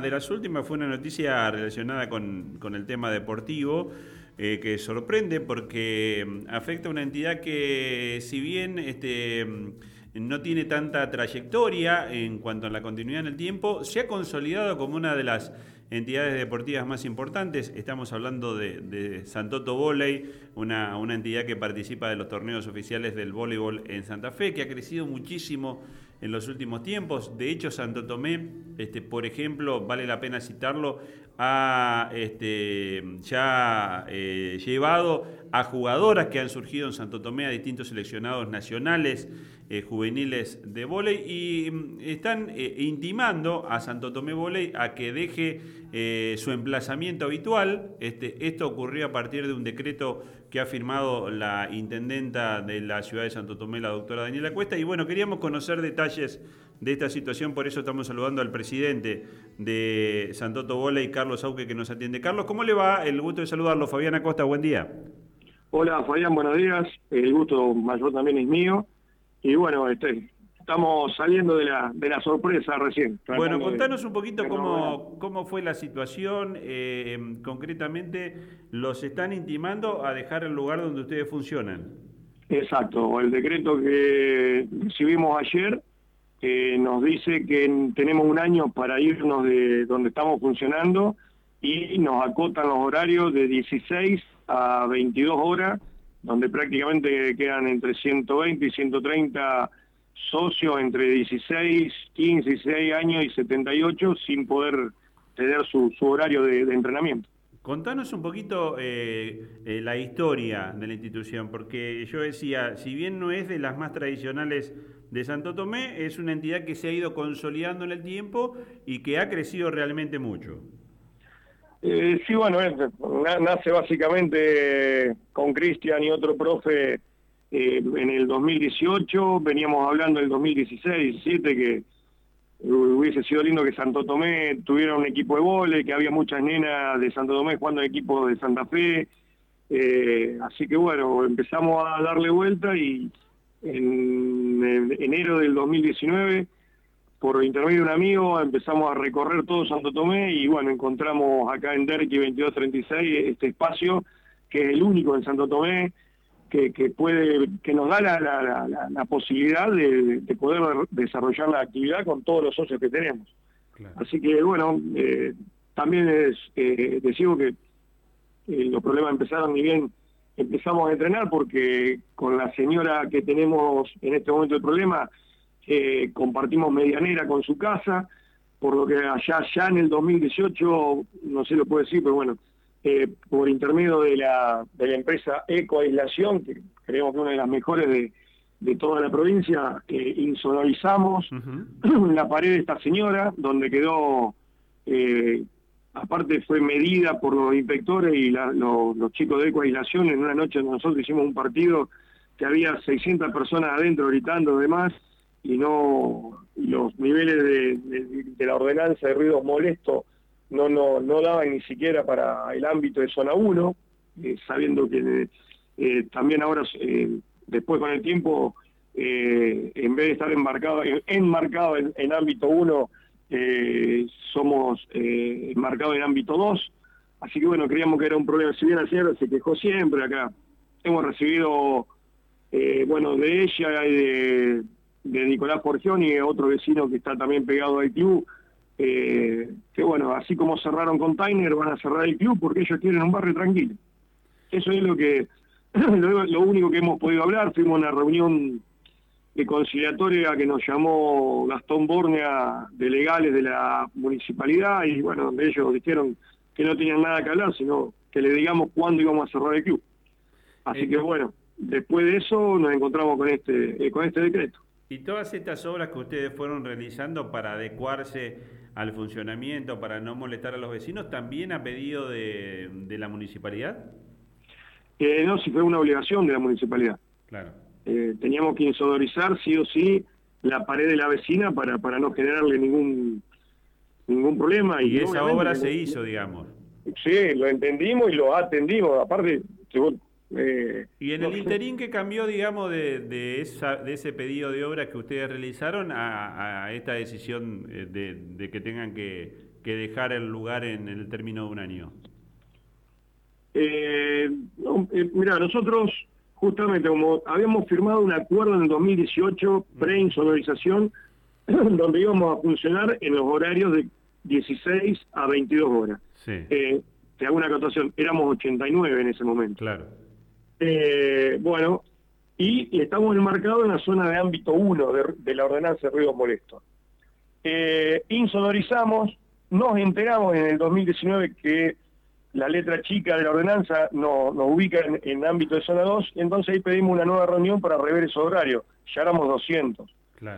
De las últimas fue una noticia relacionada con, con el tema deportivo. Eh, que sorprende porque mm, afecta a una entidad que si bien este, mm, no tiene tanta trayectoria en cuanto a la continuidad en el tiempo, se ha consolidado como una de las entidades deportivas más importantes. Estamos hablando de, de Santoto Volley, una, entidad que participa de los torneos oficiales del voleibol en Santa Fe, que ha crecido muchísimo en los últimos tiempos. De hecho, Santo Tomé, este, por ejemplo, vale la pena citarlo, ha este, eh, llevado a jugadoras que han surgido en Santo Tomé a distintos seleccionados nacionales eh, juveniles de volei y mm, están eh, intimando a Santo Tomé Voley a que deje su emplazamiento habitual. Este, esto ocurrió a partir de un decreto que ha firmado la intendenta de la ciudad de Santo Tomé, la doctora Daniela Cuesta. Y bueno, queríamos conocer detalles de esta situación, por eso estamos saludando al presidente de Santoto Voley, Carlos Auque, que nos atiende. Carlos, ¿cómo le va? El gusto de saludarlo. Fabián Acosta, buen día. Hola, Fabián, buenos días. El gusto mayor también es mío. Y bueno, este, estamos saliendo de la, de la sorpresa recién. Bueno, contanos un poquito cómo, cómo fue la situación. Eh, concretamente, ¿los están intimando a dejar el lugar donde ustedes funcionan? Exacto. El decreto que recibimos ayer nos dice que tenemos un año para irnos de donde estamos funcionando y nos acotan los horarios de 16 a 22 horas, donde prácticamente quedan entre 120 y 130 socios entre 16, 15, 16 años y 78 sin poder tener su, horario de, entrenamiento. Contanos un poquito eh, eh, la historia de la institución, porque yo decía, si bien no es de las más tradicionales de Santo Tomé es una entidad que se ha ido consolidando en el tiempo y que ha crecido realmente mucho. Eh, sí, bueno, nace básicamente con Cristian y otro profe eh, en el 2018, veníamos hablando del 2016, 17 que hubiese sido lindo que Santo Tomé tuviera un equipo de vole, que había muchas nenas de Santo Tomé jugando en equipo de Santa Fe, eh, así que bueno, empezamos a darle vuelta y en enero del 2019, por intermedio de un amigo, empezamos a recorrer todo Santo Tomé y bueno, encontramos acá en Derqui 2236 este espacio que es el único en Santo Tomé que, puede que nos da la, posibilidad de, poder desarrollar la actividad con todos los socios que tenemos. Así que bueno, eh, también es, eh, decimos que eh, los problemas empezaron ni bien empezamos a entrenar porque con la señora que tenemos en este momento el problema, eh, compartimos medianera con su casa, por lo que allá ya en el 2018, no sé lo puedo decir, pero bueno, eh, por intermedio de la, de la empresa Eco Aislación, que creemos que es una de las mejores de, de toda la provincia, eh, insonorizamos la pared de esta señora, donde quedó eh, aparte fue medida por los inspectores y los chicos de ecoaislación en una noche nosotros hicimos un partido que había 600 personas adentro gritando demás y no los niveles de, la ordenanza de ruidos molestos no, no, no daban ni siquiera para el ámbito de zona 1, eh, sabiendo que eh, también ahora, eh, después con el tiempo, en vez de estar embarcado, enmarcado en, ámbito 1, eh, somos eh, marcados en ámbito 2, así que bueno, creíamos que era un problema, si bien ayer se quejó siempre acá, hemos recibido, bueno, de ella y de, Nicolás Porgioni, otro vecino que está también pegado al club, eh, que bueno, así como cerraron container, van a cerrar el club porque ellos quieren un barrio tranquilo. Eso es lo que lo, lo único que hemos podido hablar, fuimos a una reunión de conciliatoria que nos llamó Gastón Bornea de legales de la municipalidad y bueno, donde ellos dijeron que no tenían nada que hablar, sino que le digamos cuándo íbamos a cerrar el club. Así que bueno, después de eso nos encontramos con este, eh, con este decreto. Y todas estas obras que ustedes fueron realizando para adecuarse al funcionamiento, para no molestar a los vecinos, ¿también ha pedido de, la municipalidad? Eh, no, si fue una obligación de la municipalidad. Claro. Eh, teníamos que insonorizar sí o sí la pared de la vecina para, para no generarle ningún ningún problema. Y, esa obra se hizo, digamos. Sí, lo entendimos y lo atendimos. Aparte, eh, y en el interín que cambió, digamos, de, de, esa, de ese pedido de obra que ustedes realizaron a, esta decisión eh, de, que tengan que, que dejar el lugar en el término de un año? Eh, eh, mira, nosotros justamente como habíamos firmado un acuerdo en el 2018, pre-insonorización, donde íbamos a funcionar en los horarios de 16 a 22 horas. Sí. Eh, te hago una acotación, éramos 89 en ese momento. Claro. Eh, bueno, y, estamos enmarcados en la zona de ámbito 1 de, la ordenanza de ruidos molestos. Eh, insonorizamos, nos enteramos en el 2019 que la letra chica de la ordenanza nos, ubica en, ámbito de zona 2, y entonces ahí pedimos una nueva reunión para rever esos horarios. Ya éramos 200.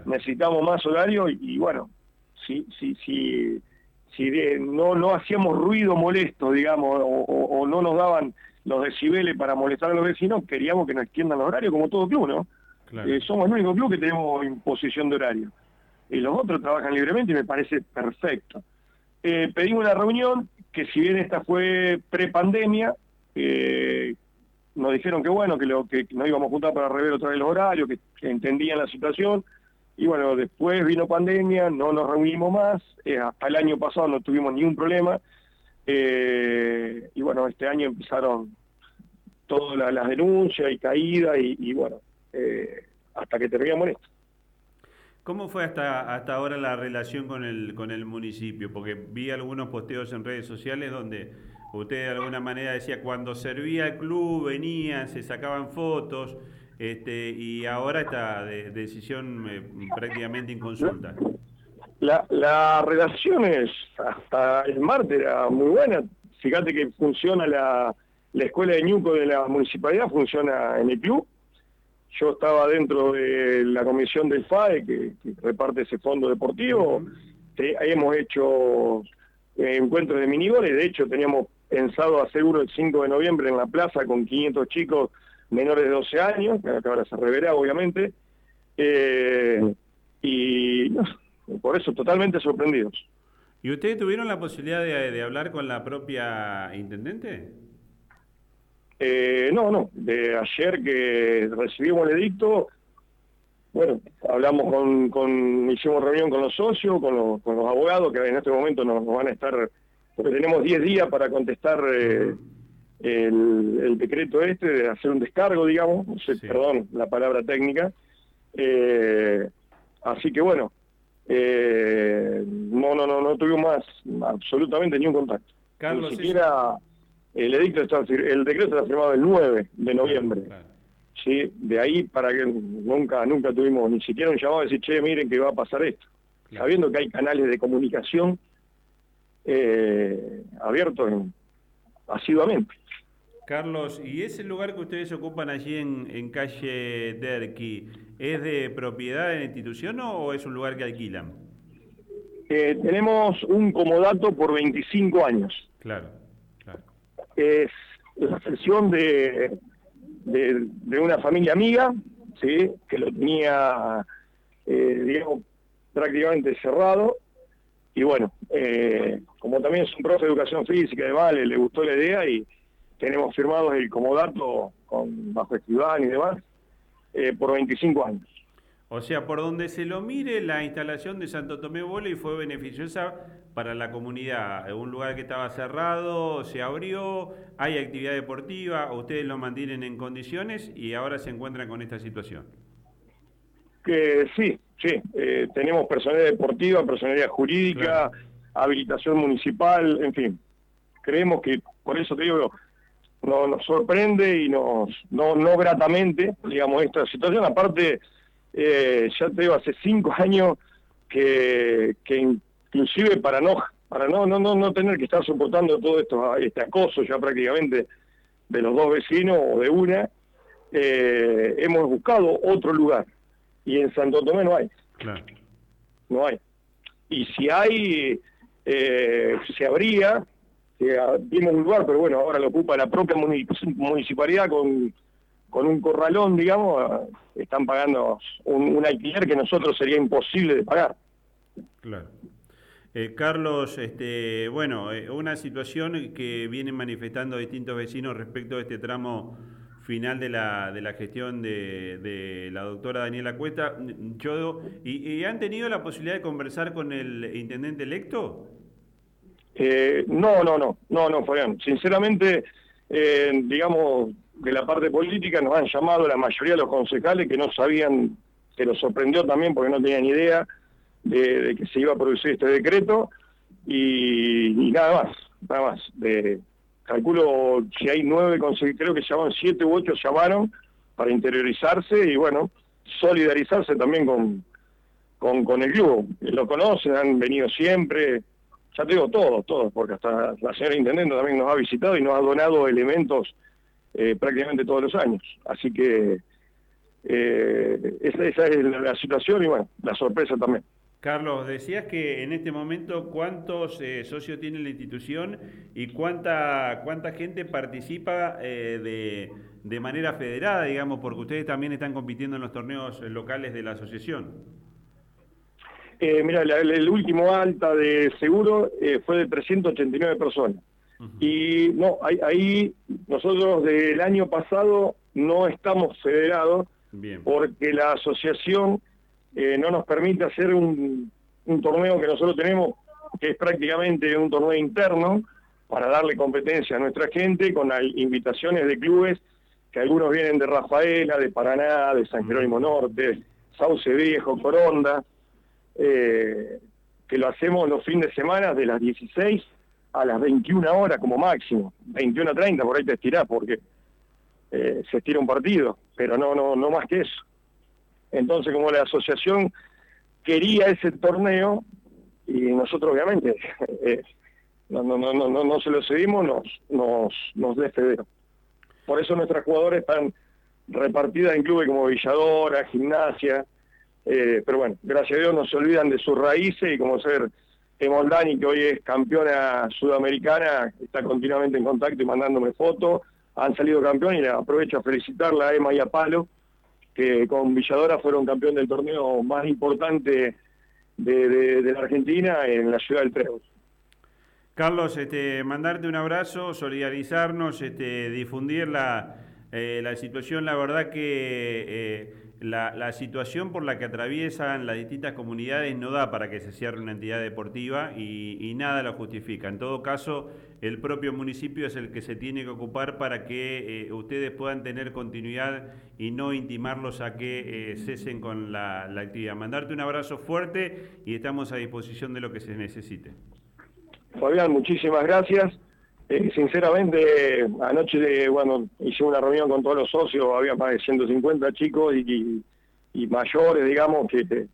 Necesitamos más horario y, bueno, si, si, si, si no, no hacíamos ruido molesto, digamos, o, no nos daban los decibeles para molestar a los vecinos, queríamos que nos extiendan los horarios como todo club, ¿no? Eh, somos el único club que tenemos imposición de horario. Y los otros trabajan libremente y me parece perfecto. Eh, pedimos una reunión que si bien esta fue pre-pandemia, eh, nos dijeron que bueno, que, lo, que nos íbamos a juntar para rever otra vez los horarios, que, entendían la situación. Y bueno, después vino pandemia, no nos reunimos más, eh, hasta el año pasado no tuvimos ningún problema. Eh, y bueno, este año empezaron todas las, denuncias y caídas y, bueno, hasta que terminamos esto. ¿Cómo fue hasta, hasta ahora la relación con el, con el municipio? Porque vi algunos posteos en redes sociales donde usted de alguna manera decía cuando servía el club venían, se sacaban fotos, este, y ahora esta decisión eh, prácticamente inconsulta. La, la relación es, hasta el martes era muy buena. Fíjate que funciona la, la escuela de Ñuco de la municipalidad, funciona en el club yo estaba dentro de la comisión del FAE, que, reparte ese fondo deportivo. hemos hecho eh, encuentros de minigoles. De hecho, teníamos pensado hacer uno el 5 de noviembre en la plaza con 500 chicos menores de 12 años, que ahora se reverá, obviamente. Eh, y por eso, totalmente sorprendidos. ¿Y ustedes tuvieron la posibilidad de hablar con la propia intendente? Eh, no, no, de ayer que recibimos el edicto, bueno, hablamos con, con hicimos reunión con los socios, con los, con los abogados que en este momento nos, van a estar, porque tenemos 10 días para contestar eh, el, decreto este de hacer un descargo, digamos, perdón la palabra técnica. Eh, así que bueno, no, no, no, no tuvimos más absolutamente ni un contacto. Carlos, Ni siquiera el edicto está, el decreto está firmado el 9 de noviembre. ¿sí? De ahí para que nunca nunca tuvimos ni siquiera un llamado a decir, che, miren que va a pasar esto. Sabiendo que hay canales de comunicación eh, abiertos asiduamente. Carlos, ¿y ese lugar que ustedes ocupan allí en, en calle Derqui, es de propiedad de la institución o es un lugar que alquilan? Eh, tenemos un comodato por 25 años. Claro es la sesión de, de, una familia amiga, ¿sí? que lo tenía, eh, digamos, prácticamente cerrado. Y bueno, eh, como también es un profe de educación física, de Vale, le gustó la idea y tenemos firmado el comodato con bajo escribán y demás eh, por 25 años. O sea, por donde se lo mire, la instalación de Santo Tomé y fue beneficiosa para la comunidad. Un lugar que estaba cerrado, se abrió, hay actividad deportiva, ustedes lo mantienen en condiciones y ahora se encuentran con esta situación. Que sí, sí, eh, tenemos personalidad deportiva, personalidad jurídica, habilitación municipal, en fin. Creemos que, por eso te digo, nos sorprende y nos, no, no gratamente, digamos, esta situación. Aparte, eh, ya te digo, hace cinco años que, inclusive para no para no, no, no, tener que estar soportando todo esto, este acoso ya prácticamente de los dos vecinos o de una, eh, hemos buscado otro lugar. Y en Santo Tomé no hay. No hay. Y si hay, eh, se habría, vimos un lugar, pero bueno, ahora lo ocupa la propia municipalidad con con un corralón, digamos, están pagando un, alquiler que nosotros sería imposible de pagar. Claro. Eh, Carlos, este, bueno, eh, una situación que vienen manifestando distintos vecinos respecto a este tramo final de la, de la gestión de, la doctora Daniela Cuesta. ¿y, ¿Y han tenido la posibilidad de conversar con el intendente electo? Eh, no, no, no, no, no, Fabián. Sinceramente, eh, digamos, de la parte política nos han llamado la mayoría de los concejales que no sabían, que los sorprendió también porque no tenían idea de, que se iba a producir este decreto y, nada más, nada más. De, calculo si hay nueve consejeros, creo que llaman siete u ocho llamaron para interiorizarse y bueno, solidarizarse también con, con, con el club. Lo conocen, han venido siempre, ya te digo todos, todos, porque hasta la señora Intendente también nos ha visitado y nos ha donado elementos eh, prácticamente todos los años. Así que eh, esa, es la situación y bueno, la sorpresa también. Carlos, decías que en este momento cuántos eh, socios tiene la institución y cuánta cuánta gente participa de, de manera federada, digamos, porque ustedes también están compitiendo en los torneos locales de la asociación. Eh, mira, el, último alta de seguro eh, fue de 389 personas. Y no, ahí, nosotros del año pasado no estamos federados porque la asociación eh, no nos permite hacer un, torneo que nosotros tenemos, que es prácticamente un torneo interno, para darle competencia a nuestra gente con invitaciones de clubes que algunos vienen de Rafaela, de Paraná, de San Jerónimo Norte, Sauce Viejo, Coronda, eh, que lo hacemos los fines de semana de las 16 a las 21 horas como máximo, 21 a 30, por ahí te estirás porque eh, se estira un partido, pero no, no, no más que eso. Entonces, como la asociación quería ese torneo, y nosotros obviamente eh, no, no, no, no, no se lo cedimos, nos, nos, nos Por eso nuestras jugadoras están repartidas en clubes como Villadora, Gimnasia, eh, pero bueno, gracias a Dios no se olvidan de sus raíces y como ser Emoldani, que hoy es campeona sudamericana, está continuamente en contacto y mandándome fotos. Han salido campeón y aprovecho a felicitarla a Emma y a Palo, que con Villadora fueron campeón del torneo más importante de, la Argentina en la ciudad del Treus. Carlos, este, mandarte un abrazo, solidarizarnos, este, difundir la, eh, la situación, la verdad que eh, la, situación por la que atraviesan las distintas comunidades no da para que se cierre una entidad deportiva y, nada lo justifica. En todo caso, el propio municipio es el que se tiene que ocupar para que eh, ustedes puedan tener continuidad y no intimarlos a que eh, cesen con la, actividad. Mandarte un abrazo fuerte y estamos a disposición de lo que se necesite. Fabián, muchísimas gracias. Eh, sinceramente, anoche bueno, hice una reunión con todos los socios, había más de 150 chicos y, mayores, digamos, que,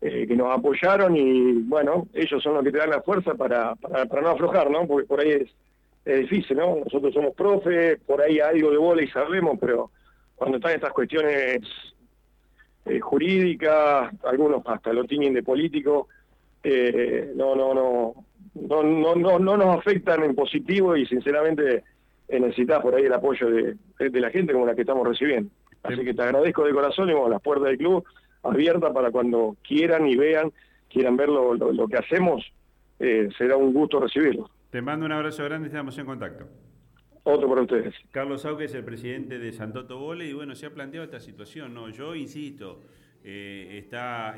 eh, que nos apoyaron y bueno, ellos son los que te dan la fuerza para, para, no aflojar, ¿no? Porque por ahí es, difícil, ¿no? Nosotros somos profes, por ahí algo de bola y sabemos, pero cuando están estas cuestiones eh, jurídicas, algunos hasta lo tienen de político, no, no, no, no, no, no, no nos afectan en positivo y sinceramente eh, necesitas por ahí el apoyo de, la gente como la que estamos recibiendo. Así que te agradezco de corazón y bueno, las puertas del club abiertas para cuando quieran y vean, quieran ver lo, lo, que hacemos, eh, será un gusto recibirlo. Te mando un abrazo grande, estamos en contacto. Otro para ustedes. Carlos Auque es el presidente de Santoto Vole y bueno, se ha planteado esta situación, ¿no? Yo insisto, eh, está...